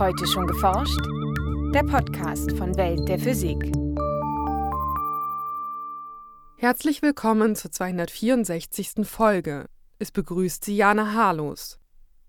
Heute schon geforscht? Der Podcast von Welt der Physik. Herzlich willkommen zur 264. Folge. Es begrüßt Sie Jana Harlos.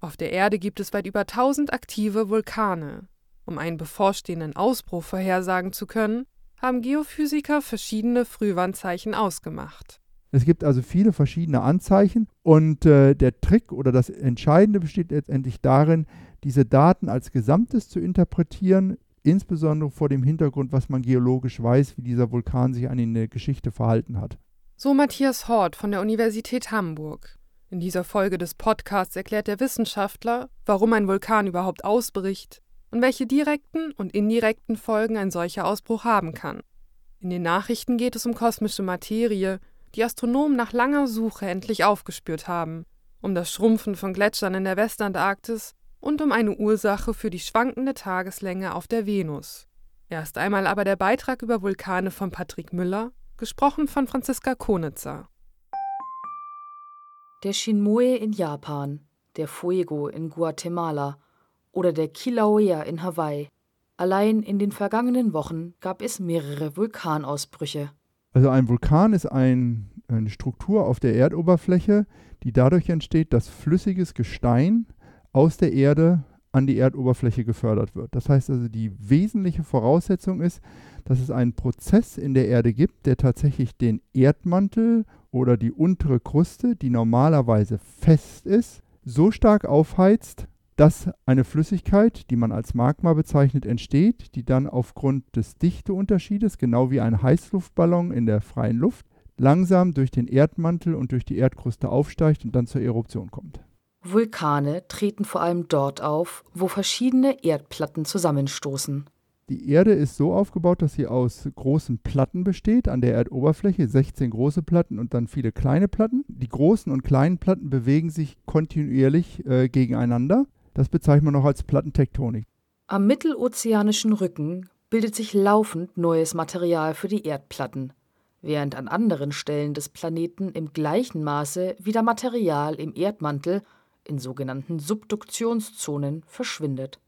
Auf der Erde gibt es weit über 1000 aktive Vulkane. Um einen bevorstehenden Ausbruch vorhersagen zu können, haben Geophysiker verschiedene Frühwarnzeichen ausgemacht. Es gibt also viele verschiedene Anzeichen und äh, der Trick oder das Entscheidende besteht letztendlich darin, diese Daten als Gesamtes zu interpretieren, insbesondere vor dem Hintergrund, was man geologisch weiß, wie dieser Vulkan sich an in der Geschichte verhalten hat. So Matthias Hort von der Universität Hamburg. In dieser Folge des Podcasts erklärt der Wissenschaftler, warum ein Vulkan überhaupt ausbricht und welche direkten und indirekten Folgen ein solcher Ausbruch haben kann. In den Nachrichten geht es um kosmische Materie, die Astronomen nach langer Suche endlich aufgespürt haben, um das Schrumpfen von Gletschern in der Westantarktis und um eine Ursache für die schwankende Tageslänge auf der Venus. Erst einmal aber der Beitrag über Vulkane von Patrick Müller, gesprochen von Franziska Konitzer. Der Shinmoe in Japan, der Fuego in Guatemala oder der Kilauea in Hawaii. Allein in den vergangenen Wochen gab es mehrere Vulkanausbrüche. Also ein Vulkan ist ein, eine Struktur auf der Erdoberfläche, die dadurch entsteht, dass flüssiges Gestein aus der Erde an die Erdoberfläche gefördert wird. Das heißt also, die wesentliche Voraussetzung ist, dass es einen Prozess in der Erde gibt, der tatsächlich den Erdmantel oder die untere Kruste, die normalerweise fest ist, so stark aufheizt, dass eine Flüssigkeit, die man als Magma bezeichnet, entsteht, die dann aufgrund des Dichteunterschiedes, genau wie ein Heißluftballon in der freien Luft, langsam durch den Erdmantel und durch die Erdkruste aufsteigt und dann zur Eruption kommt. Vulkane treten vor allem dort auf, wo verschiedene Erdplatten zusammenstoßen. Die Erde ist so aufgebaut, dass sie aus großen Platten besteht, an der Erdoberfläche 16 große Platten und dann viele kleine Platten. Die großen und kleinen Platten bewegen sich kontinuierlich äh, gegeneinander. Das bezeichnet man auch als Plattentektonik. Am mittelozeanischen Rücken bildet sich laufend neues Material für die Erdplatten, während an anderen Stellen des Planeten im gleichen Maße wieder Material im Erdmantel, in sogenannten Subduktionszonen, verschwindet.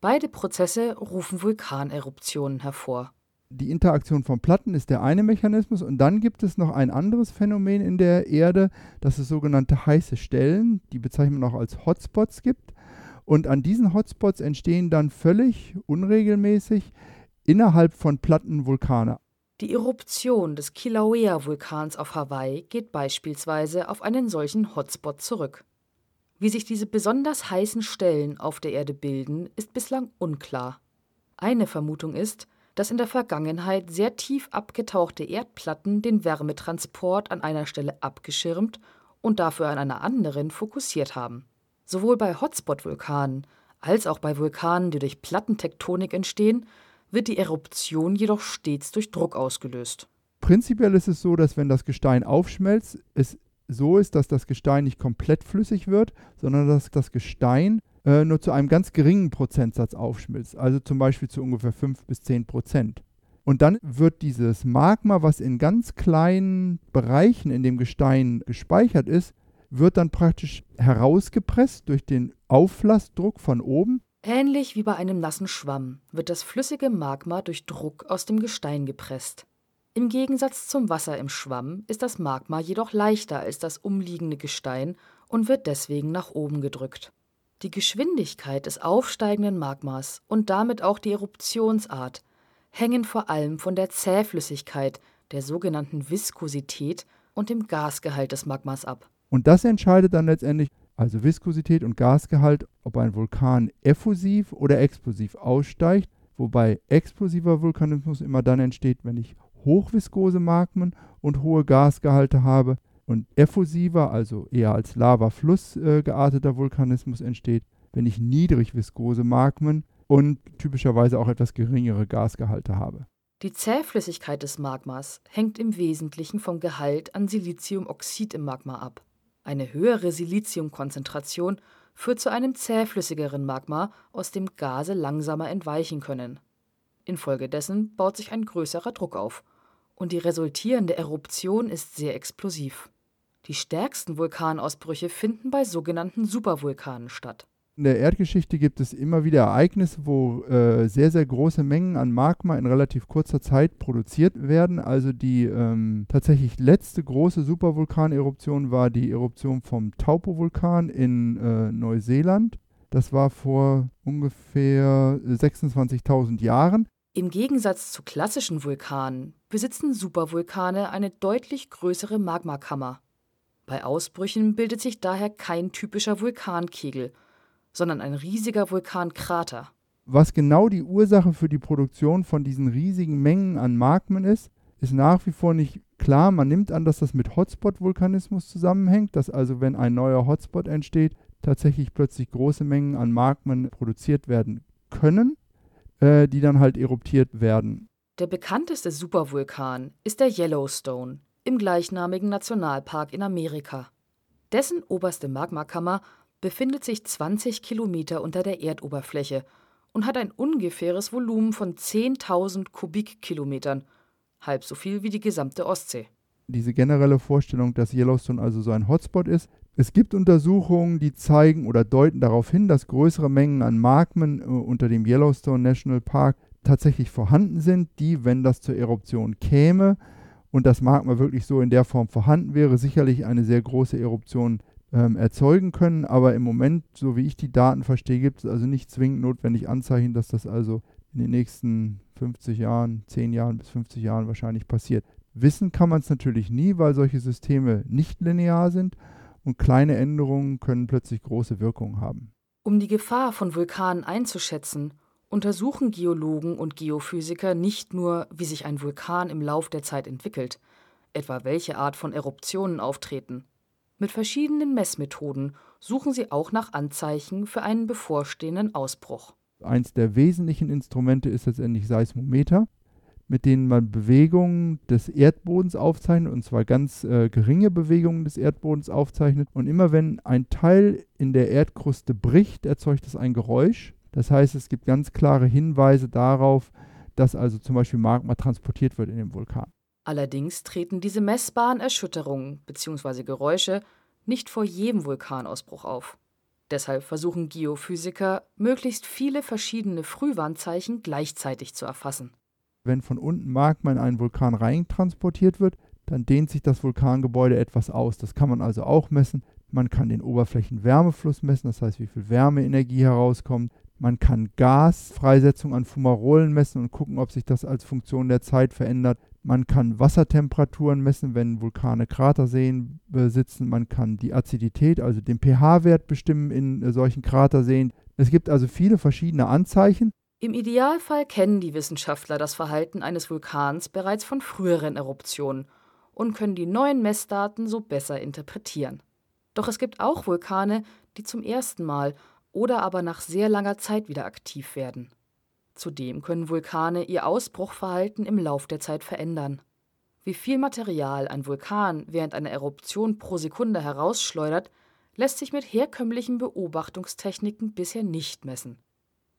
Beide Prozesse rufen Vulkaneruptionen hervor. Die Interaktion von Platten ist der eine Mechanismus und dann gibt es noch ein anderes Phänomen in der Erde, das es sogenannte heiße Stellen, die bezeichnet man auch als Hotspots gibt. Und an diesen Hotspots entstehen dann völlig unregelmäßig innerhalb von Platten Vulkane. Die Eruption des Kilauea-Vulkans auf Hawaii geht beispielsweise auf einen solchen Hotspot zurück. Wie sich diese besonders heißen Stellen auf der Erde bilden, ist bislang unklar. Eine Vermutung ist, dass in der Vergangenheit sehr tief abgetauchte Erdplatten den Wärmetransport an einer Stelle abgeschirmt und dafür an einer anderen fokussiert haben. Sowohl bei Hotspot-Vulkanen als auch bei Vulkanen, die durch Plattentektonik entstehen, wird die Eruption jedoch stets durch Druck ausgelöst. Prinzipiell ist es so, dass wenn das Gestein aufschmelzt, es so ist, dass das Gestein nicht komplett flüssig wird, sondern dass das Gestein äh, nur zu einem ganz geringen Prozentsatz aufschmilzt, also zum Beispiel zu ungefähr 5 bis 10 Prozent. Und dann wird dieses Magma, was in ganz kleinen Bereichen in dem Gestein gespeichert ist, wird dann praktisch herausgepresst durch den Auflassdruck von oben. Ähnlich wie bei einem nassen Schwamm wird das flüssige Magma durch Druck aus dem Gestein gepresst. Im Gegensatz zum Wasser im Schwamm ist das Magma jedoch leichter als das umliegende Gestein und wird deswegen nach oben gedrückt. Die Geschwindigkeit des aufsteigenden Magmas und damit auch die Eruptionsart hängen vor allem von der Zähflüssigkeit, der sogenannten Viskosität und dem Gasgehalt des Magmas ab. Und das entscheidet dann letztendlich, also Viskosität und Gasgehalt, ob ein Vulkan effusiv oder explosiv aussteigt, wobei explosiver Vulkanismus immer dann entsteht, wenn ich hochviskose Magmen und hohe Gasgehalte habe und effusiver, also eher als Lavafluss äh, gearteter Vulkanismus entsteht, wenn ich niedrigviskose Magmen und typischerweise auch etwas geringere Gasgehalte habe. Die Zähflüssigkeit des Magmas hängt im Wesentlichen vom Gehalt an Siliziumoxid im Magma ab. Eine höhere Siliziumkonzentration führt zu einem zähflüssigeren Magma, aus dem Gase langsamer entweichen können. Infolgedessen baut sich ein größerer Druck auf, und die resultierende Eruption ist sehr explosiv. Die stärksten Vulkanausbrüche finden bei sogenannten Supervulkanen statt. In der Erdgeschichte gibt es immer wieder Ereignisse, wo äh, sehr, sehr große Mengen an Magma in relativ kurzer Zeit produziert werden. Also die ähm, tatsächlich letzte große Supervulkaneruption war die Eruption vom Taupo-Vulkan in äh, Neuseeland. Das war vor ungefähr 26.000 Jahren. Im Gegensatz zu klassischen Vulkanen besitzen Supervulkane eine deutlich größere Magmakammer. Bei Ausbrüchen bildet sich daher kein typischer Vulkankegel, sondern ein riesiger Vulkankrater. Was genau die Ursache für die Produktion von diesen riesigen Mengen an Magmen ist, ist nach wie vor nicht klar. Man nimmt an, dass das mit Hotspot-Vulkanismus zusammenhängt, dass also wenn ein neuer Hotspot entsteht, tatsächlich plötzlich große Mengen an Magmen produziert werden können, äh, die dann halt eruptiert werden. Der bekannteste Supervulkan ist der Yellowstone im gleichnamigen Nationalpark in Amerika. Dessen oberste Magmakammer befindet sich 20 Kilometer unter der Erdoberfläche und hat ein ungefähres Volumen von 10.000 Kubikkilometern, halb so viel wie die gesamte Ostsee. Diese generelle Vorstellung, dass Yellowstone also so ein Hotspot ist. Es gibt Untersuchungen, die zeigen oder deuten darauf hin, dass größere Mengen an Magmen äh, unter dem Yellowstone National Park tatsächlich vorhanden sind, die, wenn das zur Eruption käme und das Magma wirklich so in der Form vorhanden wäre, sicherlich eine sehr große Eruption ähm, erzeugen können. Aber im Moment, so wie ich die Daten verstehe, gibt es also nicht zwingend notwendig Anzeichen, dass das also in den nächsten 50 Jahren, 10 Jahren bis 50 Jahren wahrscheinlich passiert. Wissen kann man es natürlich nie, weil solche Systeme nicht linear sind und kleine Änderungen können plötzlich große Wirkungen haben. Um die Gefahr von Vulkanen einzuschätzen untersuchen Geologen und Geophysiker nicht nur, wie sich ein Vulkan im Lauf der Zeit entwickelt, etwa welche Art von Eruptionen auftreten. Mit verschiedenen Messmethoden suchen sie auch nach Anzeichen für einen bevorstehenden Ausbruch. Eins der wesentlichen Instrumente ist letztendlich Seismometer, mit denen man Bewegungen des Erdbodens aufzeichnet, und zwar ganz äh, geringe Bewegungen des Erdbodens aufzeichnet. Und immer wenn ein Teil in der Erdkruste bricht, erzeugt es ein Geräusch. Das heißt, es gibt ganz klare Hinweise darauf, dass also zum Beispiel Magma transportiert wird in den Vulkan. Allerdings treten diese messbaren Erschütterungen bzw. Geräusche nicht vor jedem Vulkanausbruch auf. Deshalb versuchen Geophysiker, möglichst viele verschiedene Frühwarnzeichen gleichzeitig zu erfassen. Wenn von unten Magma in einen Vulkan rein transportiert wird, dann dehnt sich das Vulkangebäude etwas aus. Das kann man also auch messen. Man kann den Oberflächenwärmefluss messen, das heißt, wie viel Wärmeenergie herauskommt. Man kann Gasfreisetzung an Fumarolen messen und gucken, ob sich das als Funktion der Zeit verändert. Man kann Wassertemperaturen messen, wenn Vulkane Kraterseen besitzen. Man kann die Azidität, also den pH-Wert bestimmen in äh, solchen Kraterseen. Es gibt also viele verschiedene Anzeichen. Im Idealfall kennen die Wissenschaftler das Verhalten eines Vulkans bereits von früheren Eruptionen und können die neuen Messdaten so besser interpretieren. Doch es gibt auch Vulkane, die zum ersten Mal oder aber nach sehr langer Zeit wieder aktiv werden. Zudem können Vulkane ihr Ausbruchverhalten im Lauf der Zeit verändern. Wie viel Material ein Vulkan während einer Eruption pro Sekunde herausschleudert, lässt sich mit herkömmlichen Beobachtungstechniken bisher nicht messen.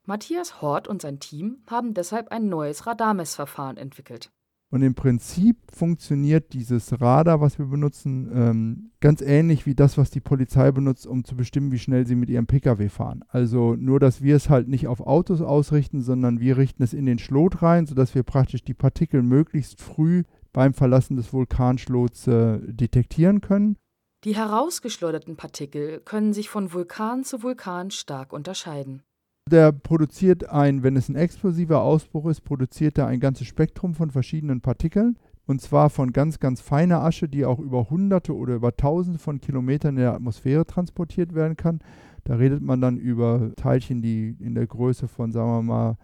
Matthias Hort und sein Team haben deshalb ein neues Radarmessverfahren entwickelt. Und im Prinzip funktioniert dieses Radar, was wir benutzen, ähm, ganz ähnlich wie das, was die Polizei benutzt, um zu bestimmen, wie schnell sie mit ihrem Pkw fahren. Also nur, dass wir es halt nicht auf Autos ausrichten, sondern wir richten es in den Schlot rein, sodass wir praktisch die Partikel möglichst früh beim Verlassen des Vulkanschlots äh, detektieren können. Die herausgeschleuderten Partikel können sich von Vulkan zu Vulkan stark unterscheiden. Der produziert ein, wenn es ein explosiver Ausbruch ist, produziert er ein ganzes Spektrum von verschiedenen Partikeln. Und zwar von ganz, ganz feiner Asche, die auch über Hunderte oder über Tausende von Kilometern in der Atmosphäre transportiert werden kann. Da redet man dann über Teilchen, die in der Größe von, sagen wir mal,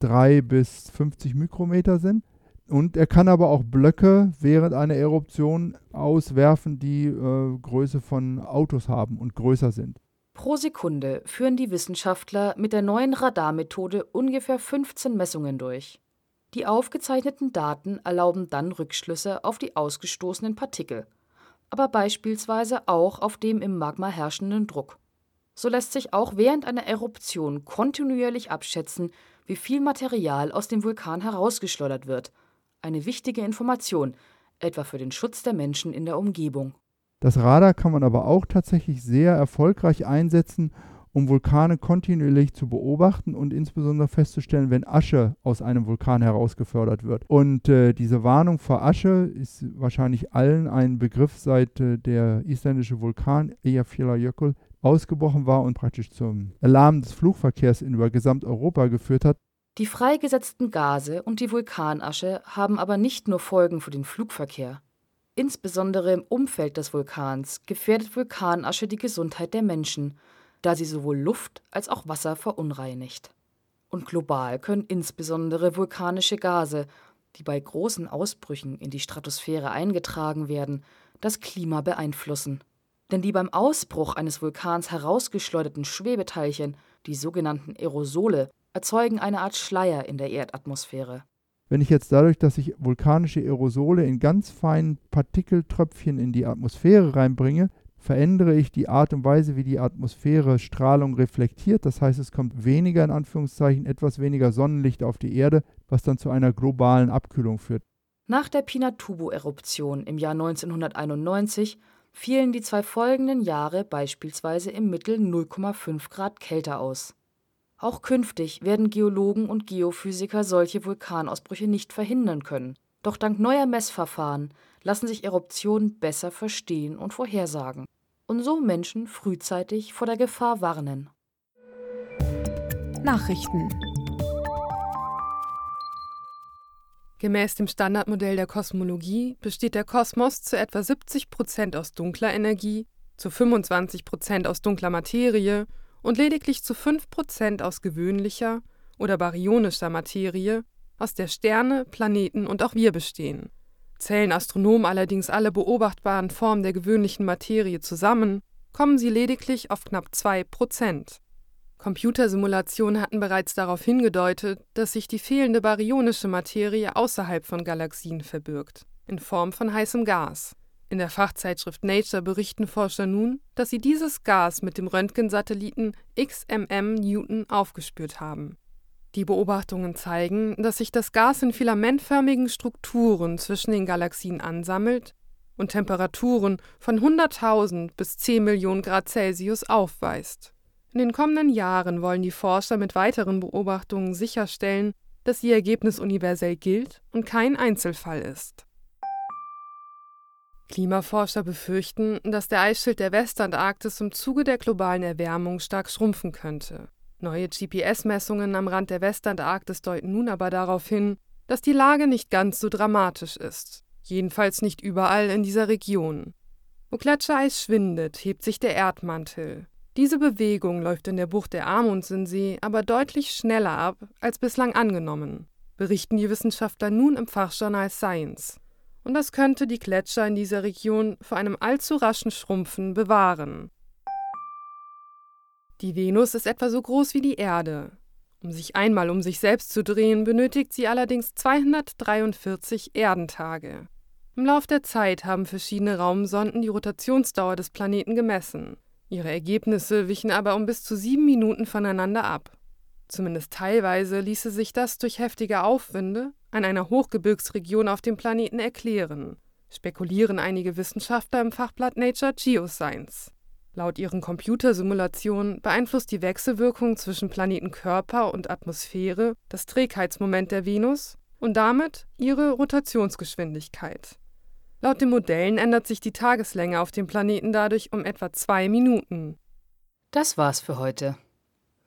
3 bis 50 Mikrometer sind. Und er kann aber auch Blöcke während einer Eruption auswerfen, die äh, Größe von Autos haben und größer sind. Pro Sekunde führen die Wissenschaftler mit der neuen Radarmethode ungefähr 15 Messungen durch. Die aufgezeichneten Daten erlauben dann Rückschlüsse auf die ausgestoßenen Partikel, aber beispielsweise auch auf dem im Magma herrschenden Druck. So lässt sich auch während einer Eruption kontinuierlich abschätzen, wie viel Material aus dem Vulkan herausgeschleudert wird. Eine wichtige Information, etwa für den Schutz der Menschen in der Umgebung. Das Radar kann man aber auch tatsächlich sehr erfolgreich einsetzen, um Vulkane kontinuierlich zu beobachten und insbesondere festzustellen, wenn Asche aus einem Vulkan herausgefördert wird. Und äh, diese Warnung vor Asche ist wahrscheinlich allen ein Begriff, seit äh, der isländische Vulkan Eyjafjallajökull ausgebrochen war und praktisch zum Alarm des Flugverkehrs in über Gesamteuropa geführt hat. Die freigesetzten Gase und die Vulkanasche haben aber nicht nur Folgen für den Flugverkehr. Insbesondere im Umfeld des Vulkans gefährdet Vulkanasche die Gesundheit der Menschen da sie sowohl Luft als auch Wasser verunreinigt. Und global können insbesondere vulkanische Gase, die bei großen Ausbrüchen in die Stratosphäre eingetragen werden, das Klima beeinflussen. Denn die beim Ausbruch eines Vulkans herausgeschleuderten Schwebeteilchen, die sogenannten Aerosole, erzeugen eine Art Schleier in der Erdatmosphäre. Wenn ich jetzt dadurch, dass ich vulkanische Aerosole in ganz feinen Partikeltröpfchen in die Atmosphäre reinbringe, verändere ich die Art und Weise, wie die Atmosphäre Strahlung reflektiert. Das heißt, es kommt weniger, in Anführungszeichen, etwas weniger Sonnenlicht auf die Erde, was dann zu einer globalen Abkühlung führt. Nach der Pinatubo-Eruption im Jahr 1991 fielen die zwei folgenden Jahre beispielsweise im Mittel 0,5 Grad kälter aus. Auch künftig werden Geologen und Geophysiker solche Vulkanausbrüche nicht verhindern können. Doch dank neuer Messverfahren lassen sich Eruptionen besser verstehen und vorhersagen und so Menschen frühzeitig vor der Gefahr warnen. Nachrichten Gemäß dem Standardmodell der Kosmologie besteht der Kosmos zu etwa 70 Prozent aus dunkler Energie, zu 25 Prozent aus dunkler Materie und lediglich zu 5 Prozent aus gewöhnlicher oder baryonischer Materie, aus der Sterne, Planeten und auch wir bestehen. Zählen Astronomen allerdings alle beobachtbaren Formen der gewöhnlichen Materie zusammen, kommen sie lediglich auf knapp 2 Prozent. Computersimulationen hatten bereits darauf hingedeutet, dass sich die fehlende baryonische Materie außerhalb von Galaxien verbirgt, in Form von heißem Gas. In der Fachzeitschrift Nature berichten Forscher nun, dass sie dieses Gas mit dem Röntgensatelliten XMM Newton aufgespürt haben. Die Beobachtungen zeigen, dass sich das Gas in filamentförmigen Strukturen zwischen den Galaxien ansammelt und Temperaturen von 100.000 bis 10 Millionen Grad Celsius aufweist. In den kommenden Jahren wollen die Forscher mit weiteren Beobachtungen sicherstellen, dass ihr Ergebnis universell gilt und kein Einzelfall ist. Klimaforscher befürchten, dass der Eisschild der Westantarktis im Zuge der globalen Erwärmung stark schrumpfen könnte. Neue GPS-Messungen am Rand der Westantarktis deuten nun aber darauf hin, dass die Lage nicht ganz so dramatisch ist, jedenfalls nicht überall in dieser Region. Wo Gletschereis schwindet, hebt sich der Erdmantel. Diese Bewegung läuft in der Bucht der Amundsen-See aber deutlich schneller ab als bislang angenommen, berichten die Wissenschaftler nun im Fachjournal Science. Und das könnte die Gletscher in dieser Region vor einem allzu raschen Schrumpfen bewahren. Die Venus ist etwa so groß wie die Erde. Um sich einmal um sich selbst zu drehen, benötigt sie allerdings 243 Erdentage. Im Lauf der Zeit haben verschiedene Raumsonden die Rotationsdauer des Planeten gemessen. Ihre Ergebnisse wichen aber um bis zu sieben Minuten voneinander ab. Zumindest teilweise ließe sich das durch heftige Aufwinde an einer Hochgebirgsregion auf dem Planeten erklären, spekulieren einige Wissenschaftler im Fachblatt Nature Geoscience. Laut ihren Computersimulationen beeinflusst die Wechselwirkung zwischen Planetenkörper und Atmosphäre das Trägheitsmoment der Venus und damit ihre Rotationsgeschwindigkeit. Laut den Modellen ändert sich die Tageslänge auf dem Planeten dadurch um etwa zwei Minuten. Das war's für heute.